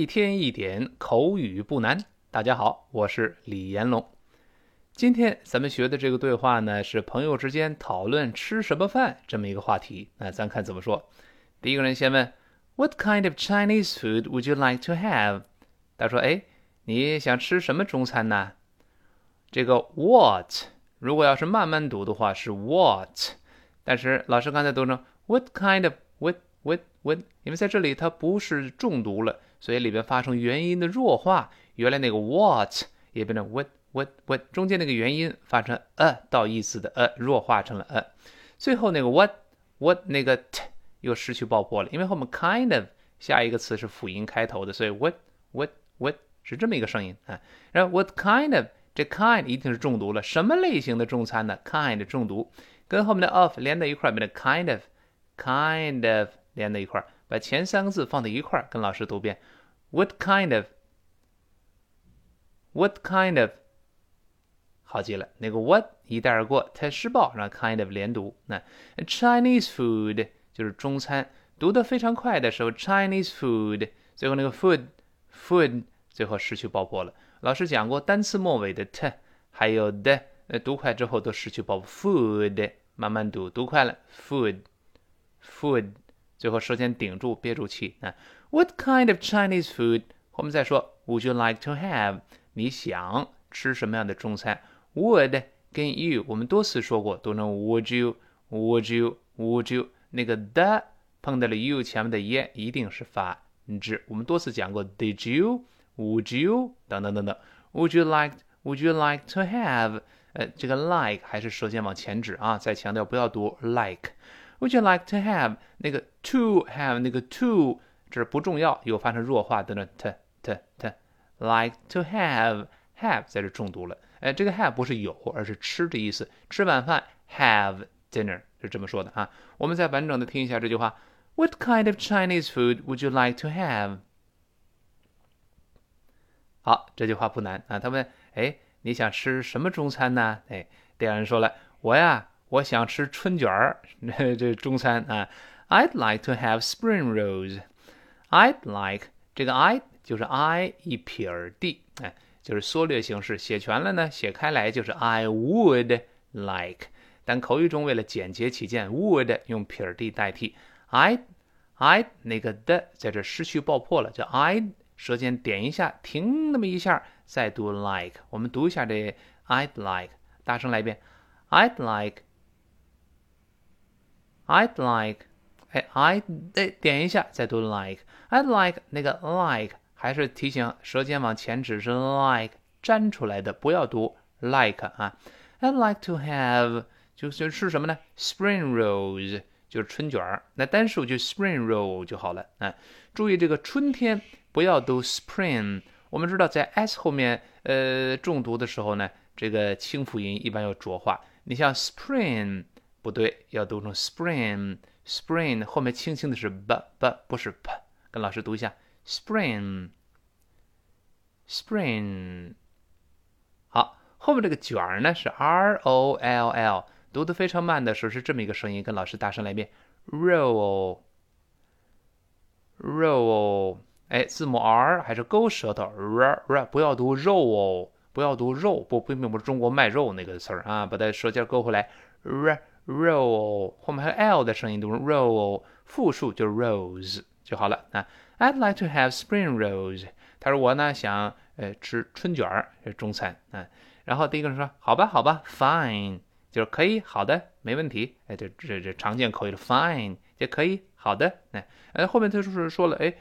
一天一点口语不难。大家好，我是李延龙。今天咱们学的这个对话呢，是朋友之间讨论吃什么饭这么一个话题。那咱看怎么说。第一个人先问：“What kind of Chinese food would you like to have？” 他说：“哎，你想吃什么中餐呢？”这个 “what” 如果要是慢慢读的话是 “what”，但是老师刚才读成 “What kind of what what what”，因为在这里它不是重读了。所以里边发生元音的弱化，原来那个 what 也变成 what what what，中间那个元音发成 a 到意思的 a 弱化成了 a，最后那个 what what 那个 t 又失去爆破了，因为后面 kind of 下一个词是辅音开头的，所以 what what what 是这么一个声音啊。然后 what kind of 这 kind 一定是重读了，什么类型的中餐呢？kind 重读，跟后面的 of 连在一块儿变成 kind of kind of 连在一块儿。把前三个字放在一块儿，跟老师读遍。What kind of? What kind of? 好极了，那个 what 一带而过，太失爆，让 kind of 连读。那 Chinese food 就是中餐，读得非常快的时候，Chinese food，最后那个 food food 最后失去爆破了。老师讲过，单词末尾的 t 还有的，呃，读快之后都失去爆破。food 慢慢读，读快了，food food。最后舌尖顶住，憋住气啊。What kind of Chinese food？我们再说，Would you like to have？你想吃什么样的中餐？Would 跟 you 我们多次说过，读成 Would you？Would you？Would you？那个的碰到了 you 前面的 ye，一定是发之。我们多次讲过，Did you？Would you？等等等等。Would you like？Would you like to have？呃，这个 like 还是舌尖往前指啊，再强调不要读 like。Would you like to have 那个 to have 那个 to 这不重要，有发生弱化的呢？t t t like to have have 在这重读了。哎，这个 have 不是有，而是吃的意思。吃晚饭 have dinner 是这么说的啊。我们再完整的听一下这句话：What kind of Chinese food would you like to have？好，这句话不难啊。他问：哎，你想吃什么中餐呢？哎，第二人说了：我呀。我想吃春卷儿，这中餐啊。I'd like to have spring rolls. I'd like 这个 I 就是 I 一撇 d，哎，就是缩略形式。写全了呢，写开来就是 I would like。但口语中为了简洁起见，would 用撇 d 代替。I I 那个的在这失去爆破了，叫 I 舌尖点一下，停那么一下，再读 like。我们读一下这 I'd like，大声来一遍，I'd like。I'd like，哎，I 哎点一下，再读 like。I'd like 那个 like 还是提醒舌尖往前指是 like 粘出来的，不要读 like 啊。I'd like to have 就是是什么呢？Spring rolls 就是春卷儿，那单数就 spring roll 就好了啊。注意这个春天不要读 spring。我们知道在 s 后面呃重读的时候呢，这个清辅音一般要浊化。你像 spring。不对，要读成 spring，spring 后面轻轻的是 b b，不是 p。跟老师读一下 spring，spring。好，后面这个卷儿呢是 r o l l，读的非常慢的时候是这么一个声音。跟老师大声来一遍 roll，roll。哎，字母 r 还是勾舌头 r r，不要读肉哦，不要读肉，不并并不是中国卖肉那个词儿啊，把它舌尖勾回来 r。Roll 后面还有 l 的声音，读 roll，复数就 rose 就好了那。I'd like to have spring rolls。他说我呢想呃吃春卷儿，是中餐啊。然后第一个人说好吧好吧，fine 就是可以，好的，没问题。哎，这这这常见口语的 fine 也可以，好的。那，呃后面他就是说了，哎，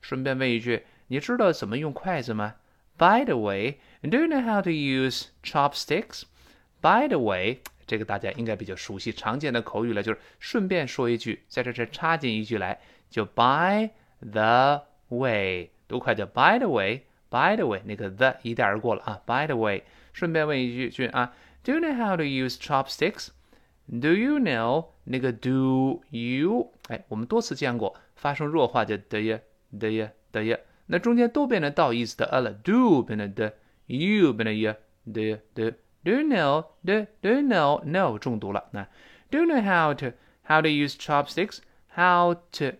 顺便问一句，你知道怎么用筷子吗？By the way，do you know how to use chopsticks？By the way。这个大家应该比较熟悉，常见的口语了，就是顺便说一句，在这这插进一句来，就 by the way，读快叫 by the way，by the way，那个 the 一带而过了啊，by the way，顺便问一句句啊，Do you know how to use chopsticks？Do you know 那个 do you？哎，我们多次见过，发生弱化就的呀的呀的呀，那中间都变成倒意思的 a 了，do 变成的，you 变成呀的的。Do you know? Do Do you know? No 重读了。那 Do you know how to how to use chopsticks? How to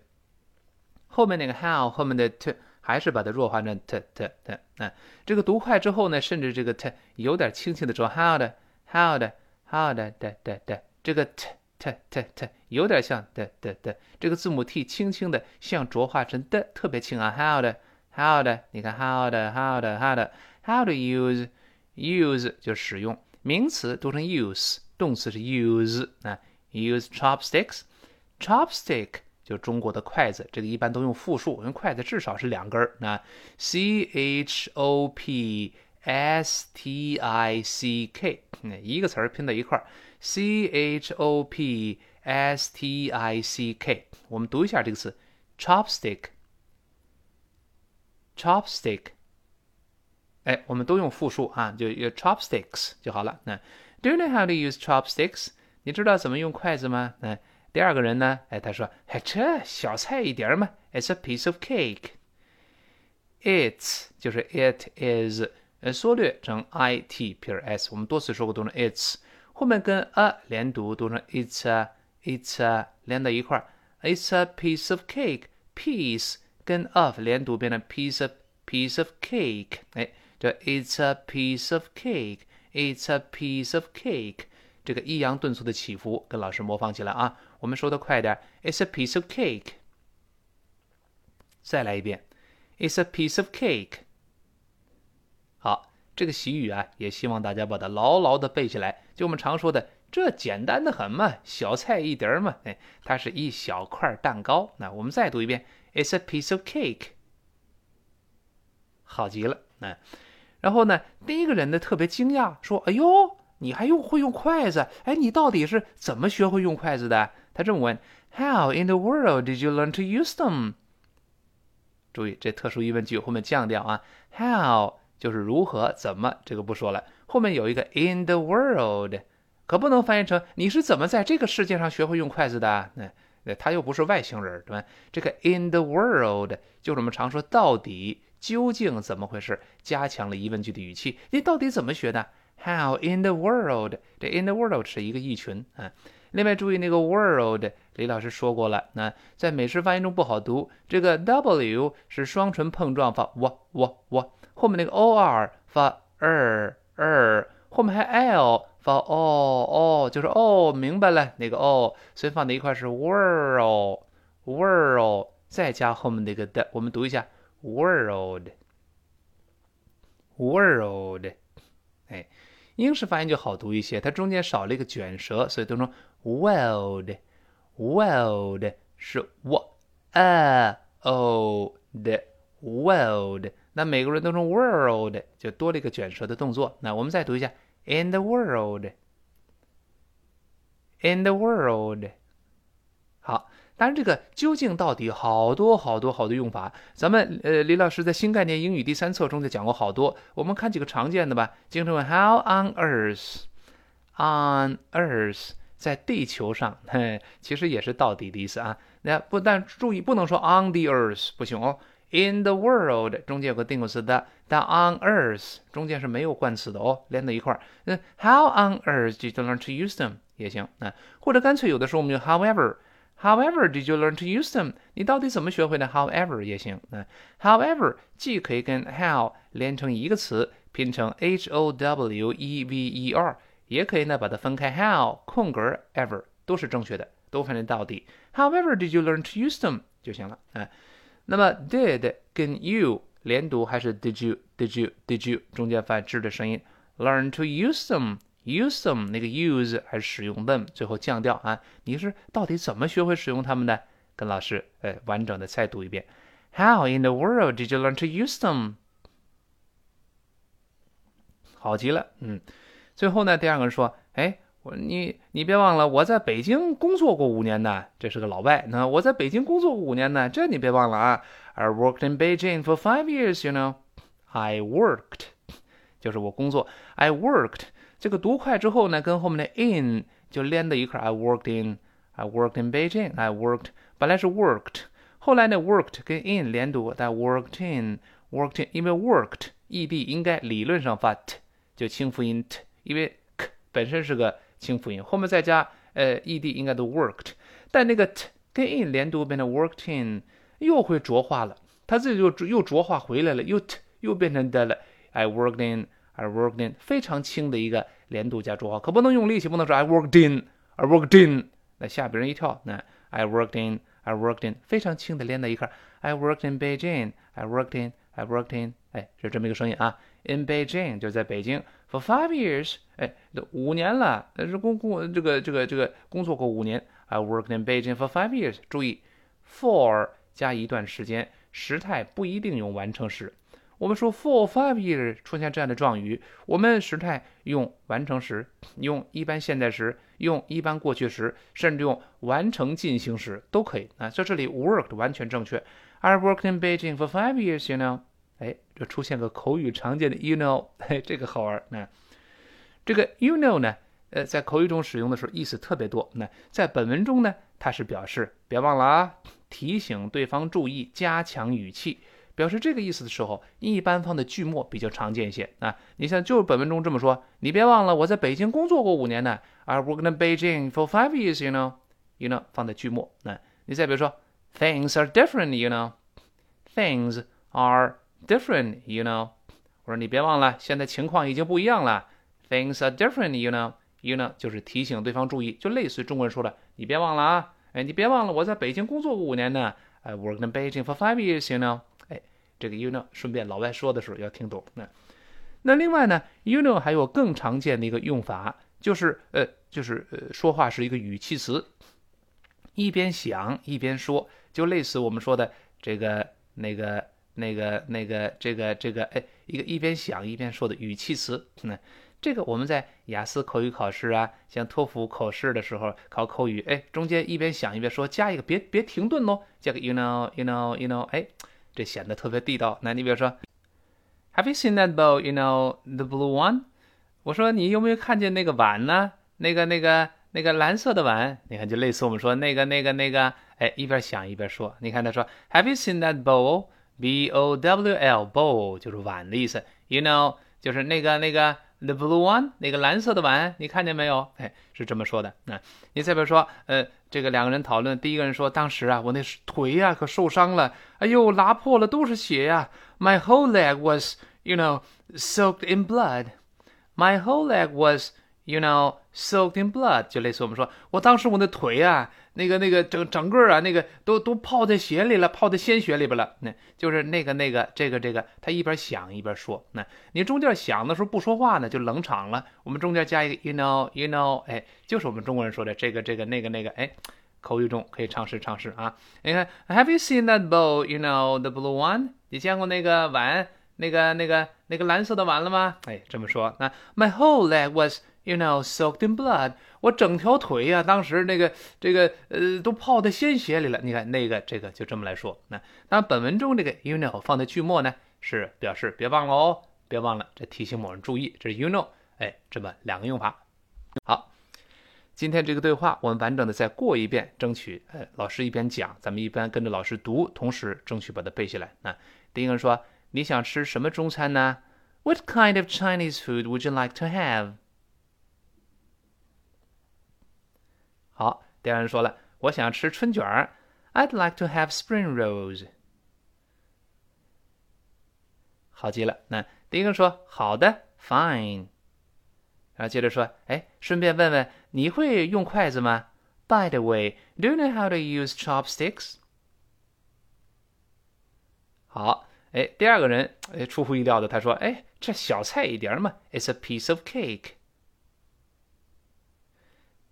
后面那个 how 后面的 to 还是把它弱化成 t t t。啊，这个读快之后呢，甚至这个 t 有点轻轻的说 how 的 how 的 how 的的的的，这个 t t t t 有点像的的的，这个字母 t 轻轻的像浊化成的，特别轻啊 how 的 how 的，你看 how 的 how 的 how 的 how to use use 就使用，名词读成 use，动词是 use 啊。Use chopsticks. Chopstick 就中国的筷子，这个一般都用复数，因为筷子至少是两根儿。那 C H O P S T I C K，那一个词儿拼在一块儿。C H O P S T I C K，我们读一下这个词，chopstick。 chopstick，哎，我们都用复数啊，就 chopsticks 就好了。那 Do you know how to use chopsticks？你知道怎么用筷子吗？嗯，第二个人呢？哎，他说：“哎，这小菜一碟嘛，It's a piece of cake。It's 就是 it is，呃，缩略成 it 撇 s。我们多次说过，读成 it's，后面跟 a 连读，读成 it's a，it's a 连到一块儿，It's a piece of cake，piece 跟 of 连读变成 piece of piece of cake。哎， It's a piece of cake，It's a piece of cake。这个抑扬顿挫的起伏，跟老师模仿起来啊！我们说的快点，It's a piece of cake。再来一遍，It's a piece of cake。好，这个习语啊，也希望大家把它牢牢的背起来。就我们常说的，这简单的很嘛，小菜一碟嘛，哎，它是一小块蛋糕。那我们再读一遍，It's a piece of cake。好极了，那然后呢，第一个人呢特别惊讶，说：“哎呦！”你还用会用筷子？哎，你到底是怎么学会用筷子的？他这么问：How in the world did you learn to use them？注意这特殊疑问句后面降调啊，How 就是如何怎么，这个不说了。后面有一个 in the world，可不能翻译成你是怎么在这个世界上学会用筷子的？那他又不是外星人，对吧？这个 in the world 就是我们常说到底究竟怎么回事，加强了疑问句的语气。你到底怎么学的？How in the world？这 in the world 是一个意群啊。另外注意那个 world，李老师说过了，那在美式发音中不好读。这个 w 是双唇碰撞发哇哇哇后面那个 or 发 er er，后面还 l 发 o o，就是哦，明白了那个哦，所以放在一块是 world world，再加后面那个的，我们读一下 world world，哎。英式发音就好读一些，它中间少了一个卷舌，所以读成 world，world 是 w a o 的 world。那每个人都成 world，就多了一个卷舌的动作。那我们再读一下 in the world，in the world。 好。当然，这个究竟到底好多好多好多用法，咱们呃李老师在新概念英语第三册中就讲过好多。我们看几个常见的吧。经常问 How on earth？On earth，在地球上，嘿，其实也是到底的意思啊。那不但注意不能说 on the earth 不行哦。In the world 中间有个定冠词的，但 on earth 中间是没有冠词的哦，连在一块儿。那 How on earth did you learn to use them 也行啊，或者干脆有的时候我们就 However。However, did you learn to use them？你到底怎么学会的？However 也行。嗯，However 既可以跟 how 连成一个词，拼成 h o w e v e r，也可以呢把它分开，how 空格 ever 都是正确的，都翻译到底。However, did you learn to use them 就行了。嗯，那么 did 跟 you 连读还是 did you？did you？did you？中间发吱的声音。Learn to use them。Use them 那个 use 还是使用 them，最后降调啊？你是到底怎么学会使用它们的？跟老师呃完整的再读一遍。How in the world did you learn to use them？好极了，嗯。最后呢，第二个人说，哎，我你你别忘了，我在北京工作过五年呢，这是个老外。那我在北京工作过五年呢，这你别忘了啊。I worked in Beijing for five years, you know. I worked，就是我工作。I worked。这个读快之后呢，跟后面的 in 就连在一块。I worked in, I worked in Beijing. I worked 本来是 worked，后来呢 worked 跟 in 连读，但 worked in, worked in，因为 worked ed 应该理论上发 t，就清辅音 t，因为 k 本身是个清辅音，后面再加呃 ed 应该都 worked，但那个 t 跟 in 连读变成 worked in，又会浊化了。它这就又浊化回来了，又 t 又变成的了。I worked in I worked in，非常轻的一个连读加浊化，可不能用力气，不能说 I worked in，I worked in，那吓别人一跳。那 I worked in，I worked in，非常轻的连在一块。I worked in Beijing，I worked in，I worked in，哎，是这么一个声音啊。In Beijing 就在北京，for five years，哎，五年了，是工工这个这个这个工作过五年。I worked in Beijing for five years。注意，for 加一段时间，时态不一定用完成时。我们说 for five years 出现这样的状语，我们时态用完成时，用一般现在时，用一般过去时，甚至用完成进行时都可以啊。在这里 worked 完全正确。I worked in Beijing for five years，you know。哎，这出现个口语常见的 you know，嘿，这个好玩。那这个 you know 呢？呃，在口语中使用的时候，意思特别多。那在本文中呢，它是表示别忘了啊，提醒对方注意，加强语气。表示这个意思的时候，一般放在句末比较常见一些啊。你像就是本文中这么说，你别忘了我在北京工作过五年呢。I worked in Beijing for five years, you know. You know 放在句末。那你再比如说，Things are different, you know. Things are different, you know. 我说你别忘了，现在情况已经不一样了。Things are different, you know. You know 就是提醒对方注意，就类似中国人说的，你别忘了啊。哎，你别忘了我在北京工作过五年呢。I worked in Beijing for five years, you know. 这个 you know，顺便老外说的时候要听懂。那那另外呢，you know 还有更常见的一个用法，就是呃，就是呃，说话是一个语气词，一边想一边说，就类似我们说的这个那个那个那个这个这个哎，一个一边想一边说的语气词。那这个我们在雅思口语考试啊，像托福考试的时候考口语，哎，中间一边想一边说，加一个别别停顿哦，加个 you know，you know，you know，哎。这显得特别地道。那你比如说，Have you seen that bowl? You know the blue one？我说你有没有看见那个碗呢？那个、那个、那个蓝色的碗？你看，就类似我们说那个、那个、那个，哎，一边想一边说。你看他说，Have you seen that bowl? B O W L bowl 就是碗的意思。You know 就是那个、那个。The blue one，那个蓝色的碗，你看见没有？哎，是这么说的。那你再比如说，呃，这个两个人讨论，第一个人说，当时啊，我那腿呀可受伤了，哎呦，拉破了，都是血呀。My whole leg was, you know, soaked in blood. My whole leg was, you know, soaked in blood. 就类似我们说，我当时我那腿啊。那个那个整整个啊，那个都都泡在血里了，泡在鲜血里边了。那就是那个那个这个这个，他一边想一边说。那你中间想的时候不说话呢，就冷场了。我们中间加一个 you know you know，哎，就是我们中国人说的这个这个那个那个，哎，口语中可以尝试尝试啊。你看，Have you seen that bowl? You know the blue one？你见过那个碗，那个那个那个蓝色的碗了吗？哎，这么说。那 My whole leg was You know, soaked in blood. 我整条腿呀，当时那个这个呃，都泡在鲜血里了。你看那个这个就这么来说。那当然，本文中这个 you know 放在句末呢，是表示别忘了哦，别忘了，这提醒某人注意。这是 you know，哎，这么两个用法。好，今天这个对话我们完整的再过一遍，争取呃老师一边讲，咱们一边跟着老师读，同时争取把它背下来。那第一个说：“你想吃什么中餐呢？”What kind of Chinese food would you like to have？好，第二人说了，我想吃春卷儿。I'd like to have spring rolls。好极了。那第一个说好的，fine。然后接着说，哎，顺便问问，你会用筷子吗？By the way, do you know how to use chopsticks？好，哎，第二个人，哎，出乎意料的，他说，哎，这小菜一碟嘛，It's a piece of cake。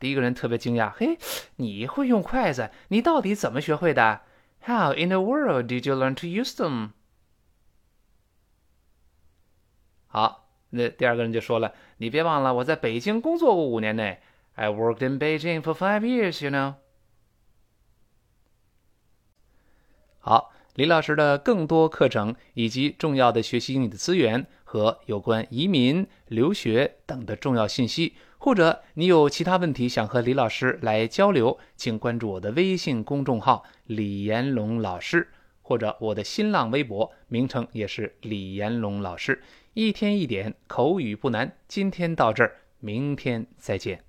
第一个人特别惊讶，嘿，你会用筷子？你到底怎么学会的？How in the world did you learn to use them？好，那第二个人就说了，你别忘了，我在北京工作过五年呢。I worked in Beijing for five years, you know。好，李老师的更多课程以及重要的学习英语的资源和有关移民、留学等的重要信息。或者你有其他问题想和李老师来交流，请关注我的微信公众号李延龙老师，或者我的新浪微博名称也是李延龙老师。一天一点口语不难，今天到这儿，明天再见。